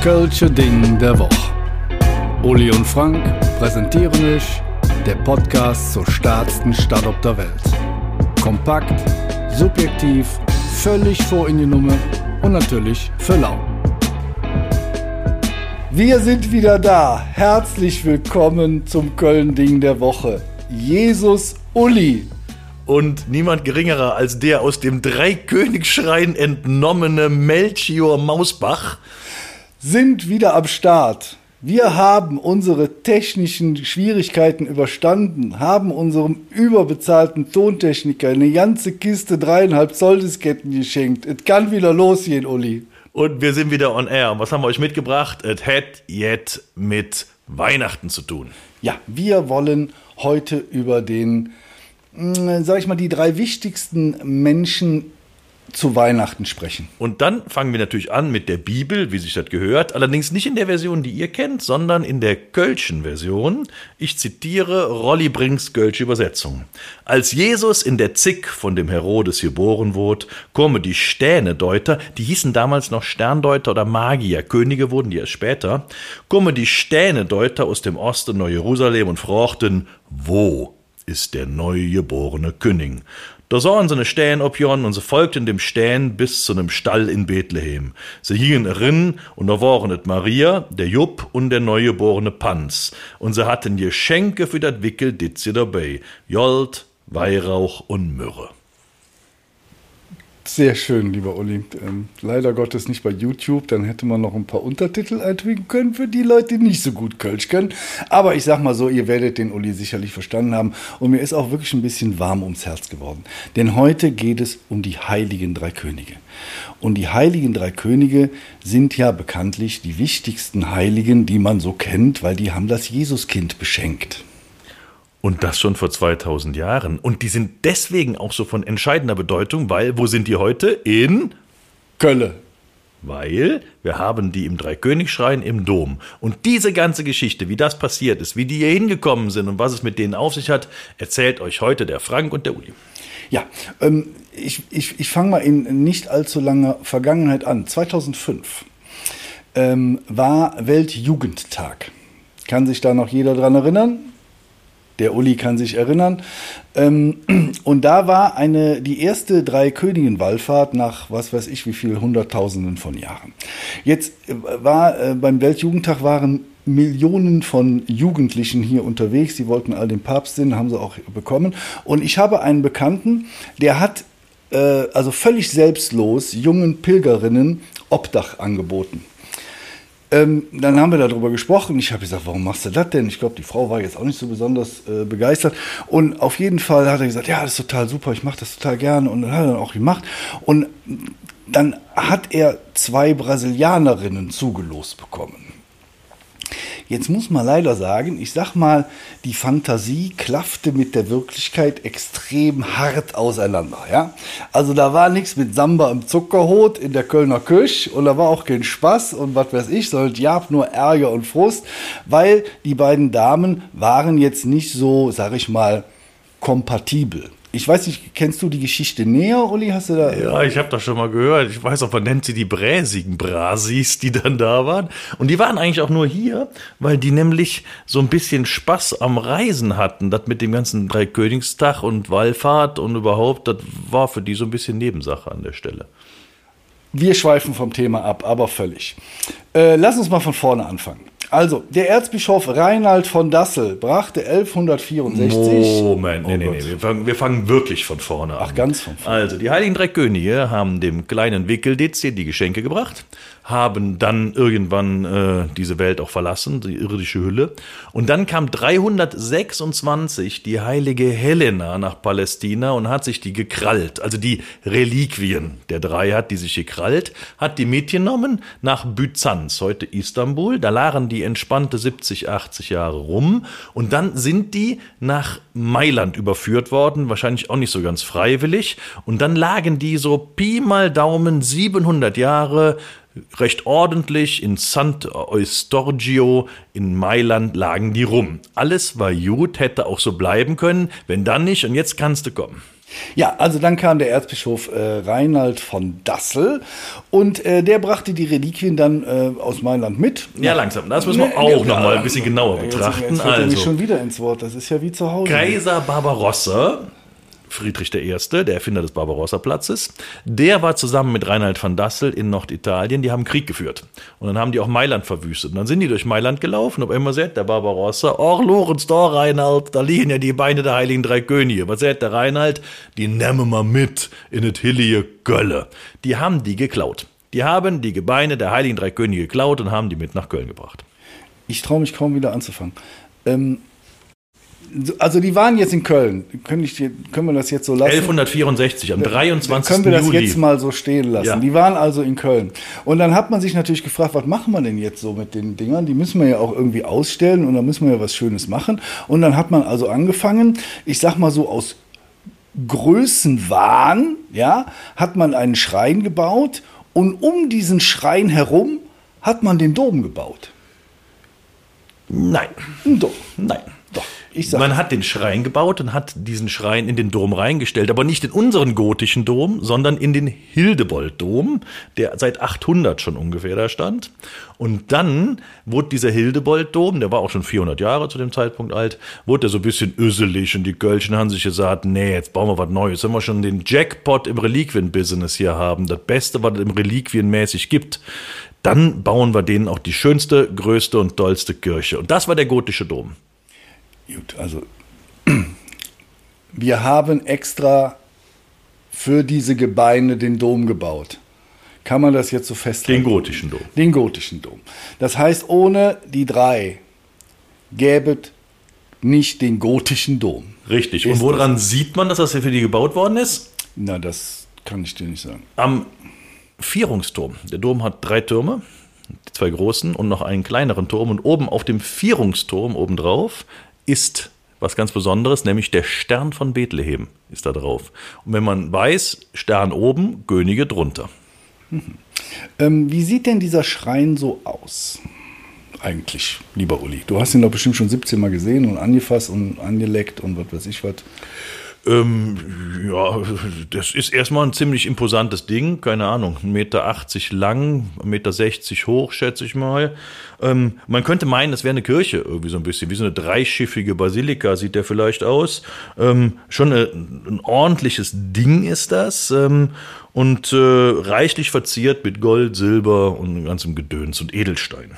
Kölsche Ding der Woche. Uli und Frank präsentieren euch der Podcast zur stärksten Stadt auf der Welt. Kompakt, subjektiv, völlig vor in die Nummer und natürlich für lau. Wir sind wieder da. Herzlich willkommen zum Köln-Ding der Woche. Jesus Uli. Und niemand geringerer als der aus dem Dreikönigsschrein entnommene Melchior Mausbach sind wieder am Start. Wir haben unsere technischen Schwierigkeiten überstanden, haben unserem überbezahlten Tontechniker eine ganze Kiste dreieinhalb Zoll Disketten geschenkt. Es kann wieder losgehen, Uli. Und wir sind wieder on air. Was haben wir euch mitgebracht? Es hat jetzt mit Weihnachten zu tun. Ja, wir wollen heute über den, hm, sag ich mal, die drei wichtigsten Menschen zu Weihnachten sprechen. Und dann fangen wir natürlich an mit der Bibel, wie sich das gehört. Allerdings nicht in der Version, die ihr kennt, sondern in der Kölschen Version. Ich zitiere Rolli Brinks Kölsche Übersetzung. Als Jesus in der Zick von dem Herodes geboren wurde, komme die Stänedeuter, die hießen damals noch Sterndeuter oder Magier, Könige wurden die erst später, komme die Stänedeuter aus dem Osten nach Jerusalem und fragten, wo ist der neugeborene König? Da sahen sie ne Stähn objon und sie folgten dem Stähn bis zu nem Stall in Bethlehem. Sie hingen erin und da waren et Maria, der Jupp und der neugeborene Panz. Und sie hatten Geschenke für dat Wickel dit sie dabei. Jolt, Weihrauch und Myrrhe. Sehr schön, lieber Uli. Ähm, leider Gottes nicht bei YouTube, dann hätte man noch ein paar Untertitel einfügen können für die Leute, die nicht so gut Kölsch können. Aber ich sag mal so, ihr werdet den Uli sicherlich verstanden haben. Und mir ist auch wirklich ein bisschen warm ums Herz geworden. Denn heute geht es um die heiligen drei Könige. Und die heiligen drei Könige sind ja bekanntlich die wichtigsten Heiligen, die man so kennt, weil die haben das Jesuskind beschenkt. Und das schon vor 2000 Jahren. Und die sind deswegen auch so von entscheidender Bedeutung, weil, wo sind die heute? In Kölle. Weil wir haben die im Dreikönigsschrein im Dom. Und diese ganze Geschichte, wie das passiert ist, wie die hier hingekommen sind und was es mit denen auf sich hat, erzählt euch heute der Frank und der Uli. Ja, ähm, ich, ich, ich fange mal in nicht allzu langer Vergangenheit an. 2005 ähm, war Weltjugendtag. Kann sich da noch jeder dran erinnern? Der Uli kann sich erinnern. Ähm, und da war eine, die erste drei Königen-Wallfahrt nach was weiß ich wie viel Hunderttausenden von Jahren. Jetzt äh, war äh, beim Weltjugendtag waren Millionen von Jugendlichen hier unterwegs. Sie wollten all den Papst sehen, haben sie auch bekommen. Und ich habe einen Bekannten, der hat äh, also völlig selbstlos jungen Pilgerinnen Obdach angeboten. Ähm, dann haben wir darüber gesprochen. Ich habe gesagt, warum machst du das denn? Ich glaube, die Frau war jetzt auch nicht so besonders äh, begeistert. Und auf jeden Fall hat er gesagt, ja, das ist total super, ich mache das total gerne. Und dann hat er dann auch gemacht. Und dann hat er zwei Brasilianerinnen zugelost bekommen. Jetzt muss man leider sagen, ich sag mal, die Fantasie klaffte mit der Wirklichkeit extrem hart auseinander. Ja? Also da war nichts mit Samba im Zuckerhut in der Kölner Küche und da war auch kein Spaß und was weiß ich, sondern ja nur Ärger und Frust, weil die beiden Damen waren jetzt nicht so, sag ich mal, kompatibel. Ich weiß nicht, kennst du die Geschichte näher, Uli? Hast du da? Ja, ich habe das schon mal gehört. Ich weiß auch, man nennt sie die bräsigen Brasis, die dann da waren. Und die waren eigentlich auch nur hier, weil die nämlich so ein bisschen Spaß am Reisen hatten. Das mit dem ganzen Dreikönigstag und Wallfahrt und überhaupt, das war für die so ein bisschen Nebensache an der Stelle. Wir schweifen vom Thema ab, aber völlig. Äh, lass uns mal von vorne anfangen. Also, der Erzbischof Reinhard von Dassel brachte 1164. Moment, nee, oh nee, nee, wir fangen, wir fangen wirklich von vorne an. Ach, ganz von vorne. Also, die Heiligen Drei Könige haben dem kleinen Wickelditze die Geschenke gebracht, haben dann irgendwann äh, diese Welt auch verlassen, die irdische Hülle. Und dann kam 326 die heilige Helena nach Palästina und hat sich die gekrallt. Also die Reliquien der drei hat die sich gekrallt, hat die mitgenommen nach Byzanz, heute Istanbul. Da lagen die entspannte 70, 80 Jahre rum. Und dann sind die nach Mailand überführt worden, wahrscheinlich auch nicht so ganz freiwillig. Und dann lagen die so Pi mal Daumen 700 Jahre recht ordentlich in Sant'Eustorgio in Mailand lagen die rum. Alles war gut, hätte auch so bleiben können, wenn dann nicht und jetzt kannst du kommen. Ja, also dann kam der Erzbischof äh, Reinald von Dassel und äh, der brachte die Reliquien dann äh, aus Mailand mit. Ja, langsam. Das müssen wir Nee, auch nee, noch mal ja, ein bisschen genauer Jetzt, betrachten. jetzt fällt er mich Also, schon wieder ins Wort. Das ist ja wie zu Hause. Kaiser Barbarossa, Friedrich I., der Erfinder des Barbarossa-Platzes, der war zusammen mit Reinhard van Dassel in Norditalien, die haben Krieg geführt. Und dann haben die auch Mailand verwüstet. Und dann sind die durch Mailand gelaufen, ob immer sagt der Barbarossa, Och, Lorenz, da Reinhard, da liegen ja die Beine der heiligen drei Könige. Was sagt der Reinhard? Die nehmen wir mit in das hillige Gölle. Die haben die geklaut. Die haben die Gebeine der heiligen drei Könige geklaut und haben die mit nach Köln gebracht. Ich traue mich kaum wieder anzufangen. Ähm, also die waren jetzt in Köln. Können, ich, können wir das jetzt so lassen? 1164, am 23. Können wir das Juli. jetzt mal so stehen lassen? Ja. Die waren also in Köln. Und dann hat man sich natürlich gefragt, was machen wir denn jetzt so mit den Dingern? Die müssen wir ja auch irgendwie ausstellen und da müssen wir ja was Schönes machen. Und dann hat man also angefangen, ich sag mal so aus Größenwahn, ja, hat man einen Schrein gebaut und um diesen Schrein herum hat man den Dom gebaut. Nein. Doch, Nein. Man hat den Schrein gebaut und hat diesen Schrein in den Dom reingestellt, aber nicht in unseren gotischen Dom, sondern in den Hildebold-Dom, der seit 800 schon ungefähr da stand. Und dann wurde dieser Hildebold-Dom, der war auch schon 400 Jahre zu dem Zeitpunkt alt, wurde der so ein bisschen öselig und die Kölschen haben sich gesagt, nee, jetzt bauen wir was Neues. Wenn wir schon den Jackpot im Reliquien-Business hier haben, das Beste, was es im Reliquienmäßig gibt, dann bauen wir denen auch die schönste, größte und tollste Kirche. Und das war der gotische Dom. Gut, also wir haben extra für diese Gebeine den Dom gebaut. Kann man das jetzt so festhalten? Den gotischen Dom. Den gotischen Dom. Das heißt, ohne die drei gäbe es nicht den gotischen Dom. Richtig. Ist Und woran sieht man, dass das hier für die gebaut worden ist? Na, das kann ich dir nicht sagen. Am Vierungsturm. Der Dom hat drei Türme, die zwei großen und noch einen kleineren Turm. Und oben auf dem Vierungsturm obendrauf ist was ganz Besonderes, nämlich der Stern von Bethlehem ist da drauf. Und wenn man weiß, Stern oben, Könige drunter. Ähm, wie sieht denn dieser Schrein so aus? Eigentlich, lieber Uli. Du hast ihn doch bestimmt schon 17 Mal gesehen und angefasst und angeleckt und was weiß ich was. Ähm, ja, das ist erstmal ein ziemlich imposantes Ding, keine Ahnung, 1,80 Meter lang, 1,60 Meter hoch, schätze ich mal. Ähm, man könnte meinen, das wäre eine Kirche irgendwie so ein bisschen, wie so eine dreischiffige Basilika sieht der vielleicht aus. Ähm, schon eine, ein ordentliches Ding ist das ähm, und äh, reichlich verziert mit Gold, Silber und ganzem Gedöns und Edelstein.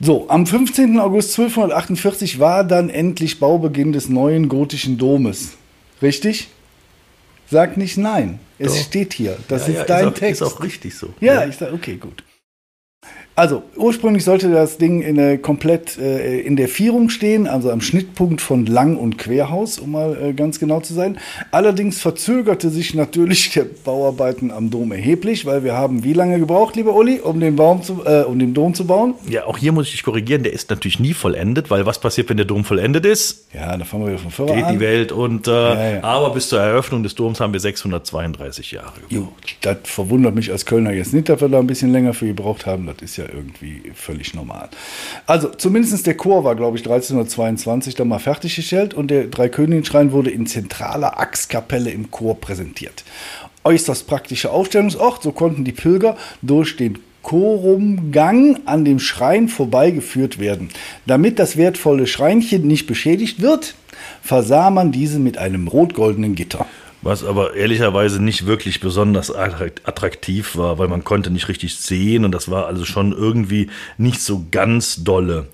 So, am 15. August 1248 war dann endlich Baubeginn des neuen gotischen Domes. Richtig? Sag nicht nein. Es Doch. steht hier. Das Ja, ist ja, dein auch, Text. Ist auch richtig so. Ja, ich sag, okay, gut. Also, ursprünglich sollte das Ding in der, komplett äh, in der Vierung stehen, also am Schnittpunkt von Lang- und Querhaus, um mal äh, ganz genau zu sein. Allerdings verzögerte sich natürlich der Bauarbeiten am Dom erheblich, weil wir haben wie lange gebraucht, lieber Uli, um den, Baum zu, äh, um den Dom zu bauen? Ja, auch hier muss ich dich korrigieren, der ist natürlich nie vollendet, weil was passiert, wenn der Dom vollendet ist? Ja, da fangen wir wieder von vorne Geht an. die Welt unter. Ja, ja. Aber bis zur Eröffnung des Doms haben wir 632 Jahre gebraucht. Jo, das verwundert mich als Kölner jetzt nicht, dass wir da ein bisschen länger für gebraucht haben. Das ist ja irgendwie völlig normal. Also, zumindest der Chor war, glaube ich, 1322 dann mal fertiggestellt und der Dreikönigenschrein wurde in zentraler Achskapelle im Chor präsentiert. Äußerst praktischer Aufstellungsort, so konnten die Pilger durch den Chorumgang an dem Schrein vorbeigeführt werden. Damit das wertvolle Schreinchen nicht beschädigt wird, versah man diese mit einem rot-goldenen Gitter. Was aber ehrlicherweise nicht wirklich besonders attrakt- attraktiv war, weil man konnte nicht richtig sehen und das war also schon irgendwie nicht so ganz dolle.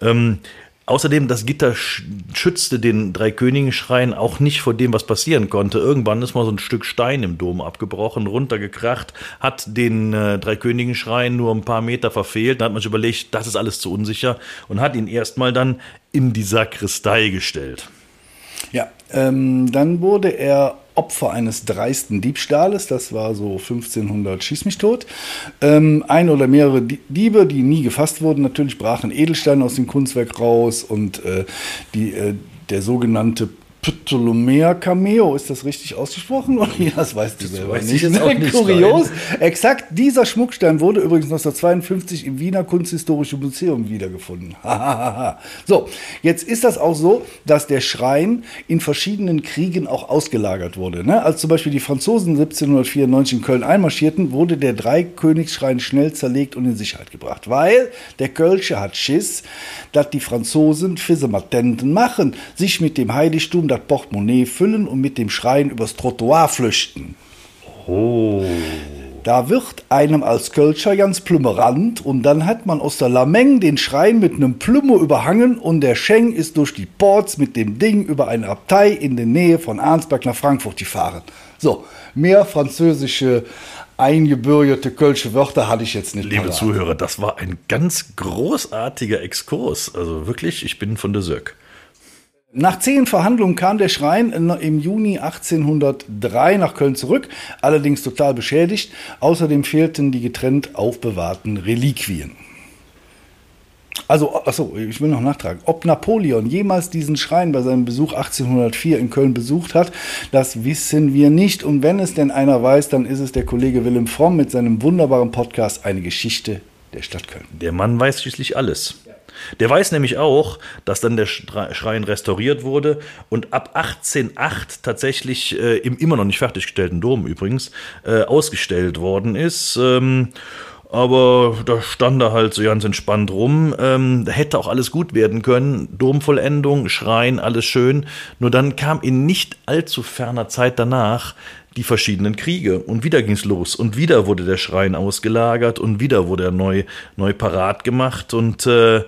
Ähm, außerdem, das Gitter sch- schützte den Dreikönigenschrein auch nicht vor dem, was passieren konnte. Irgendwann ist mal so ein Stück Stein im Dom abgebrochen, runtergekracht, hat den äh, Dreikönigenschrein nur ein paar Meter verfehlt. Da hat man sich überlegt, das ist alles zu unsicher und hat ihn erstmal dann in die Sakristei gestellt. Ja, ähm, dann wurde er Opfer eines dreisten Diebstahles, das war so 1500 Schieß mich tot. Ähm, ein oder mehrere Die- Diebe, die nie gefasst wurden, natürlich brachen Edelsteine aus dem Kunstwerk raus und äh, die, äh, der sogenannte Ptolomea Cameo, ist das richtig ausgesprochen? Ja, das weißt du Das selber weiß ich nicht. jetzt auch nicht, Kurios. Exakt dieser Schmuckstein wurde übrigens 1952 im Wiener Kunsthistorischen Museum wiedergefunden. So, jetzt ist das auch so, dass der Schrein in verschiedenen Kriegen auch ausgelagert wurde. Ne? Als zum Beispiel die Franzosen 1794 in Köln einmarschierten, wurde der Dreikönigsschrein schnell zerlegt und in Sicherheit gebracht, weil der Kölsche hat Schiss, dass die Franzosen Fissematenten machen, sich mit dem Heiligtum das Portemonnaie füllen und mit dem Schrein übers Trottoir flüchten. Oh. Da wird einem als Kölscher ganz plümmerant und dann hat man aus der Lameng den Schrein mit einem Plümmer überhangen und der Scheng ist durch die Ports mit dem Ding über eine Abtei in der Nähe von Arnsberg nach Frankfurt gefahren. So, mehr französische eingebürgerte Kölsche Wörter hatte ich jetzt nicht. Liebe parat. Zuhörer, das war ein ganz großartiger Exkurs. Also wirklich, ich bin von der Söck. Nach zehn Verhandlungen kam der Schrein im Juni 1803 nach Köln zurück, allerdings total beschädigt. Außerdem fehlten die getrennt aufbewahrten Reliquien. Also, achso, ich will noch nachtragen. Ob Napoleon jemals diesen Schrein bei seinem Besuch 1804 in Köln besucht hat, das wissen wir nicht. Und wenn es denn einer weiß, dann ist es der Kollege Willem Fromm mit seinem wunderbaren Podcast Eine Geschichte der Stadt Köln. Der Mann weiß schließlich alles. Der weiß nämlich auch, dass dann der Schrein restauriert wurde und ab 1808 tatsächlich äh, im immer noch nicht fertiggestellten Dom übrigens äh, ausgestellt worden ist. Ähm, aber da stand er halt so ganz entspannt rum. Ähm, hätte auch alles gut werden können. Domvollendung, Schrein, alles schön. Nur dann kam in nicht allzu ferner Zeit danach die verschiedenen Kriege. Und wieder ging's los. Und wieder wurde der Schrein ausgelagert und wieder wurde er neu, neu parat gemacht. Und äh,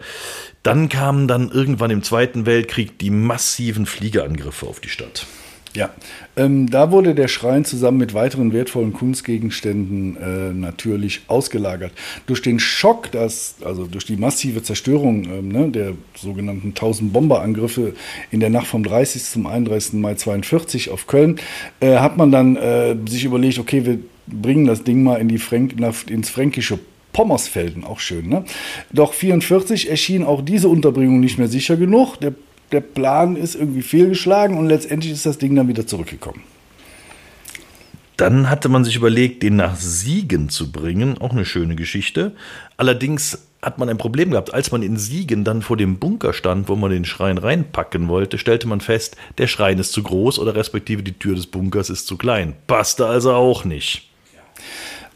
dann kamen dann irgendwann im Zweiten Weltkrieg die massiven Fliegerangriffe auf die Stadt. Ja, ähm, da wurde der Schrein zusammen mit weiteren wertvollen Kunstgegenständen äh, natürlich ausgelagert. Durch den Schock, das, also durch die massive Zerstörung ähm, ne, der sogenannten 1000 Bomberangriffe in der Nacht vom 30. zum 31. Mai 42 auf Köln, äh, hat man dann äh, sich überlegt, okay, wir bringen das Ding mal in die Fränk ins fränkische Pommersfelden, auch schön. Ne? Doch 44 erschien auch diese Unterbringung nicht mehr sicher genug. Der der Plan ist irgendwie fehlgeschlagen und letztendlich ist das Ding dann wieder zurückgekommen. Dann hatte man sich überlegt, den nach Siegen zu bringen. Auch eine schöne Geschichte. Allerdings hat man ein Problem gehabt. Als man in Siegen dann vor dem Bunker stand, wo man den Schrein reinpacken wollte, stellte man fest, der Schrein ist zu groß oder respektive die Tür des Bunkers ist zu klein. Passte also auch nicht.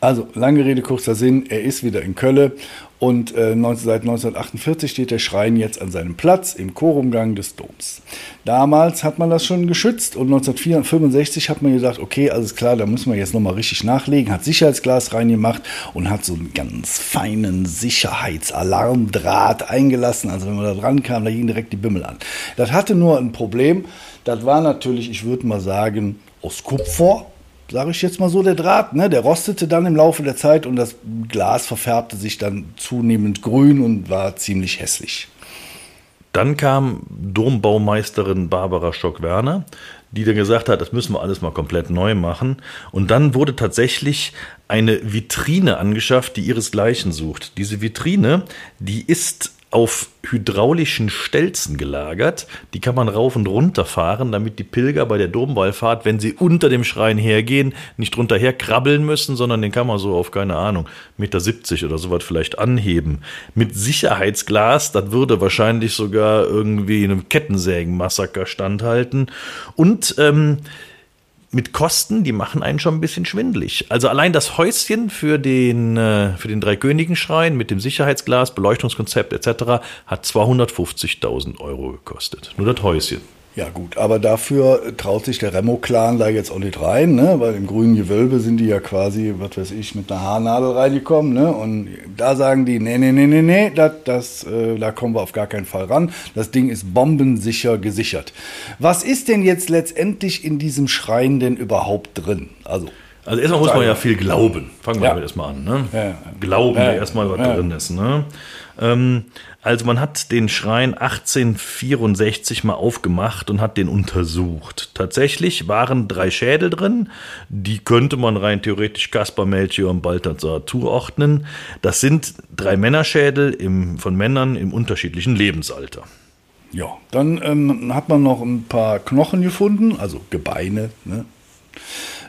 Also, lange Rede, kurzer Sinn, er ist wieder in Kölle und äh, 19, seit 1948 steht der Schrein jetzt an seinem Platz im Chorumgang des Doms. Damals hat man das schon geschützt und 1965 hat man gesagt, okay, alles klar, da müssen wir jetzt nochmal richtig nachlegen, hat Sicherheitsglas reingemacht und hat so einen ganz feinen Sicherheitsalarmdraht eingelassen. Also wenn man da dran kam, da ging direkt die Bimmel an. Das hatte nur ein Problem, das war natürlich, ich würde mal sagen, aus Kupfer sage ich jetzt mal so, der Draht, ne, der rostete dann im Laufe der Zeit und das Glas verfärbte sich dann zunehmend grün und war ziemlich hässlich. Dann kam Dombaumeisterin Barbara Stock-Werner, die dann gesagt hat, das müssen wir alles mal komplett neu machen. Und dann wurde tatsächlich eine Vitrine angeschafft, die ihresgleichen sucht. Diese Vitrine, die ist auf hydraulischen Stelzen gelagert. Die kann man rauf und runter fahren, damit die Pilger bei der Domwallfahrt, wenn sie unter dem Schrein hergehen, nicht drunter her krabbeln müssen, sondern den kann man so auf, keine Ahnung, Meter 70 oder sowas vielleicht anheben. Mit Sicherheitsglas, das würde wahrscheinlich sogar irgendwie einem Kettensägenmassaker standhalten. Und ähm, mit Kosten, die machen einen schon ein bisschen schwindlig. Also allein das Häuschen für den, äh, für den Dreikönigenschrein mit dem Sicherheitsglas, Beleuchtungskonzept etc. hat 250.000 Euro gekostet. Nur das Häuschen. Ja gut, aber dafür traut sich der Remo-Clan da jetzt auch nicht rein, ne? weil im grünen Gewölbe sind die ja quasi, was weiß ich, mit einer Haarnadel reingekommen. Ne? Und da sagen die, nee, nee, nee, nee, nee, das, das, äh, da kommen wir auf gar keinen Fall ran. Das Ding ist bombensicher gesichert. Was ist denn jetzt letztendlich in diesem Schrein denn überhaupt drin? Also Also erstmal muss man ja viel glauben. Fangen wir Ja. damit erstmal an. Ne? Ja. Glauben, Ja, ja, erstmal, was ja. drin ist. Ne? Ähm, also man hat den Schrein 1864 mal aufgemacht und hat den untersucht. Tatsächlich waren drei Schädel drin, die könnte man rein theoretisch Kaspar, Melchior und Balthasar zuordnen. Das sind drei Männerschädel im, von Männern im unterschiedlichen Lebensalter. Ja, dann ähm, hat man noch ein paar Knochen gefunden, also Gebeine, ne?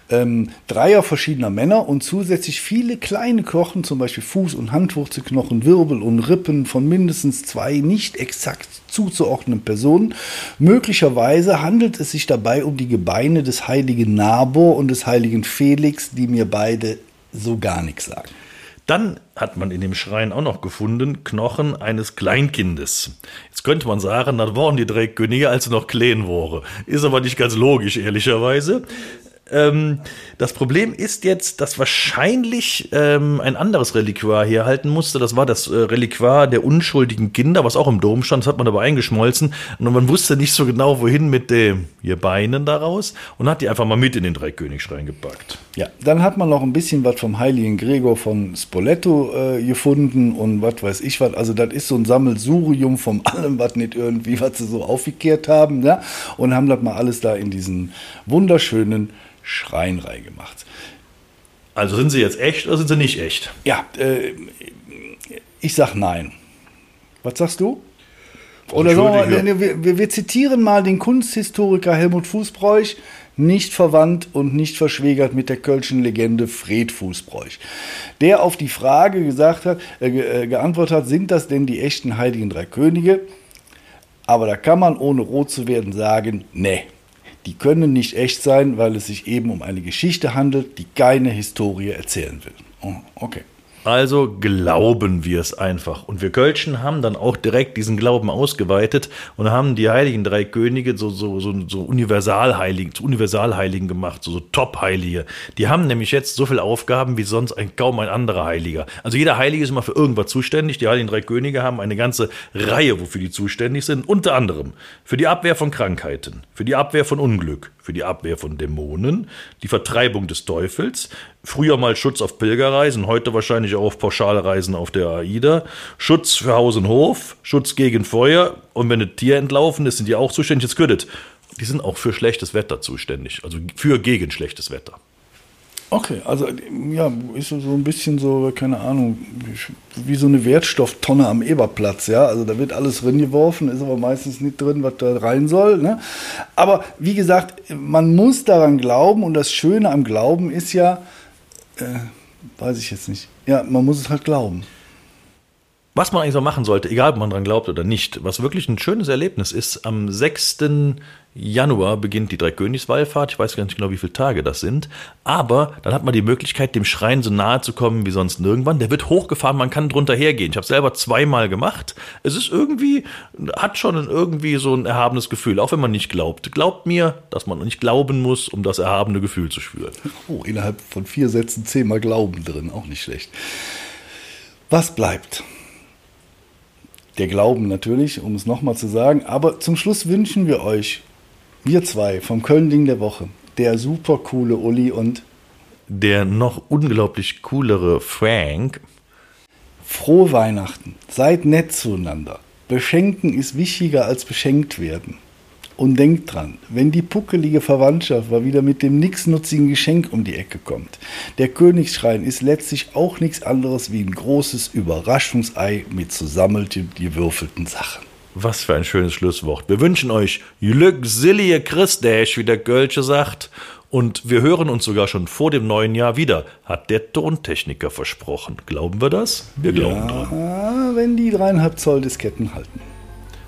Ähm, dreier verschiedener Männer und zusätzlich viele kleine Knochen, zum Beispiel Fuß- und Handwurzelknochen, Wirbel und Rippen von mindestens zwei nicht exakt zuzuordnenden Personen. Möglicherweise handelt es sich dabei um die Gebeine des heiligen Nabor und des heiligen Felix, die mir beide so gar nichts sagen. Dann hat man in dem Schrein auch noch gefunden Knochen eines Kleinkindes. Jetzt könnte man sagen, das waren die drei Könige, als sie noch klein waren. Ist aber nicht ganz logisch, ehrlicherweise. Ähm, das Problem ist jetzt, dass wahrscheinlich ähm, ein anderes Reliquar hier halten musste. Das war das äh, Reliquar der unschuldigen Kinder, was auch im Dom stand. Das hat man aber eingeschmolzen. Und man wusste nicht so genau, wohin mit den hier Beinen daraus. Und hat die einfach mal mit in den Dreikönigsschrein gepackt. Ja, dann hat man noch ein bisschen was vom heiligen Gregor von Spoleto äh, gefunden und was weiß ich was. Also das ist so ein Sammelsurium von allem, was nicht irgendwie, was sie so aufgekehrt haben. Ja? Und haben das mal alles da in diesen wunderschönen Schrein reingemacht. Also sind sie jetzt echt oder sind sie nicht echt? Ja, äh, ich sag nein. Was sagst du? Oder so, Entschuldige. wir, wir, wir zitieren mal den Kunsthistoriker Helmut Fußbräuch, nicht verwandt und nicht verschwägert mit der kölschen Legende Fred Fußbräuch, der auf die Frage gesagt hat, äh, äh, geantwortet hat, sind das denn die echten heiligen drei Könige? Aber da kann man ohne rot zu werden sagen, nee, die können nicht echt sein, weil es sich eben um eine Geschichte handelt, die keine Historie erzählen will. Oh, okay. Also glauben wir es einfach. Und wir Kölschen haben dann auch direkt diesen Glauben ausgeweitet und haben die heiligen drei Könige so, so, so, so Universalheiligen, zu Universalheiligen gemacht, so, so Top-Heilige. Die haben nämlich jetzt so viele Aufgaben wie sonst ein, kaum ein anderer Heiliger. Also jeder Heilige ist immer für irgendwas zuständig. Die heiligen drei Könige haben eine ganze Reihe, wofür die zuständig sind. Unter anderem für die Abwehr von Krankheiten, für die Abwehr von Unglück, für die Abwehr von Dämonen, die Vertreibung des Teufels, früher mal Schutz auf Pilgerreisen, heute wahrscheinlich auf Pauschalreisen auf der AIDA, Schutz für Haus und Hof, Schutz gegen Feuer und wenn ein Tier entlaufen ist, sind die auch zuständig. Jetzt gehört die sind auch für schlechtes Wetter zuständig, also für gegen schlechtes Wetter. Okay, also ja, ist so ein bisschen so, keine Ahnung, wie so eine Wertstofftonne am Eberplatz, ja. Also da wird alles drin geworfen, ist aber meistens nicht drin, was da rein soll. Ne? Aber wie gesagt, man muss daran glauben und das Schöne am Glauben ist ja, äh, weiß ich jetzt nicht. Ja, man muss es halt glauben. Was man eigentlich so machen sollte, egal ob man dran glaubt oder nicht, was wirklich ein schönes Erlebnis ist, am 6. Januar beginnt die Dreikönigswallfahrt. Ich weiß gar nicht genau, wie viele Tage das sind. Aber dann hat man die Möglichkeit, dem Schrein so nahe zu kommen wie sonst nirgendwann. Der wird hochgefahren, man kann drunter hergehen. Ich habe selber zweimal gemacht. Es ist irgendwie, hat schon irgendwie so ein erhabenes Gefühl, auch wenn man nicht glaubt. Glaubt mir, dass man nicht glauben muss, um das erhabene Gefühl zu spüren. Oh, innerhalb von vier Sätzen zehnmal Glauben drin, auch nicht schlecht. Was bleibt? Der Glauben natürlich, um es nochmal zu sagen. Aber zum Schluss wünschen wir euch, wir zwei vom Köln-Ding der Woche, der super coole Uli und Der noch unglaublich coolere Frank frohe Weihnachten. Seid nett zueinander. Beschenken ist wichtiger als beschenkt werden. Und denkt dran, wenn die puckelige Verwandtschaft mal wieder mit dem nichtsnutzigen Geschenk um die Ecke kommt, der Königsschrein ist letztlich auch nichts anderes wie ein großes Überraschungsei mit zusammelten, gewürfelten Sachen. Was für ein schönes Schlusswort. Wir wünschen euch Glückselige Christäsch, wie der Gölsche sagt. Und wir hören uns sogar schon vor dem neuen Jahr wieder, hat der Tontechniker versprochen. Glauben wir das? Wir glauben dran. Ah, wenn die dreieinhalb Zoll Disketten halten.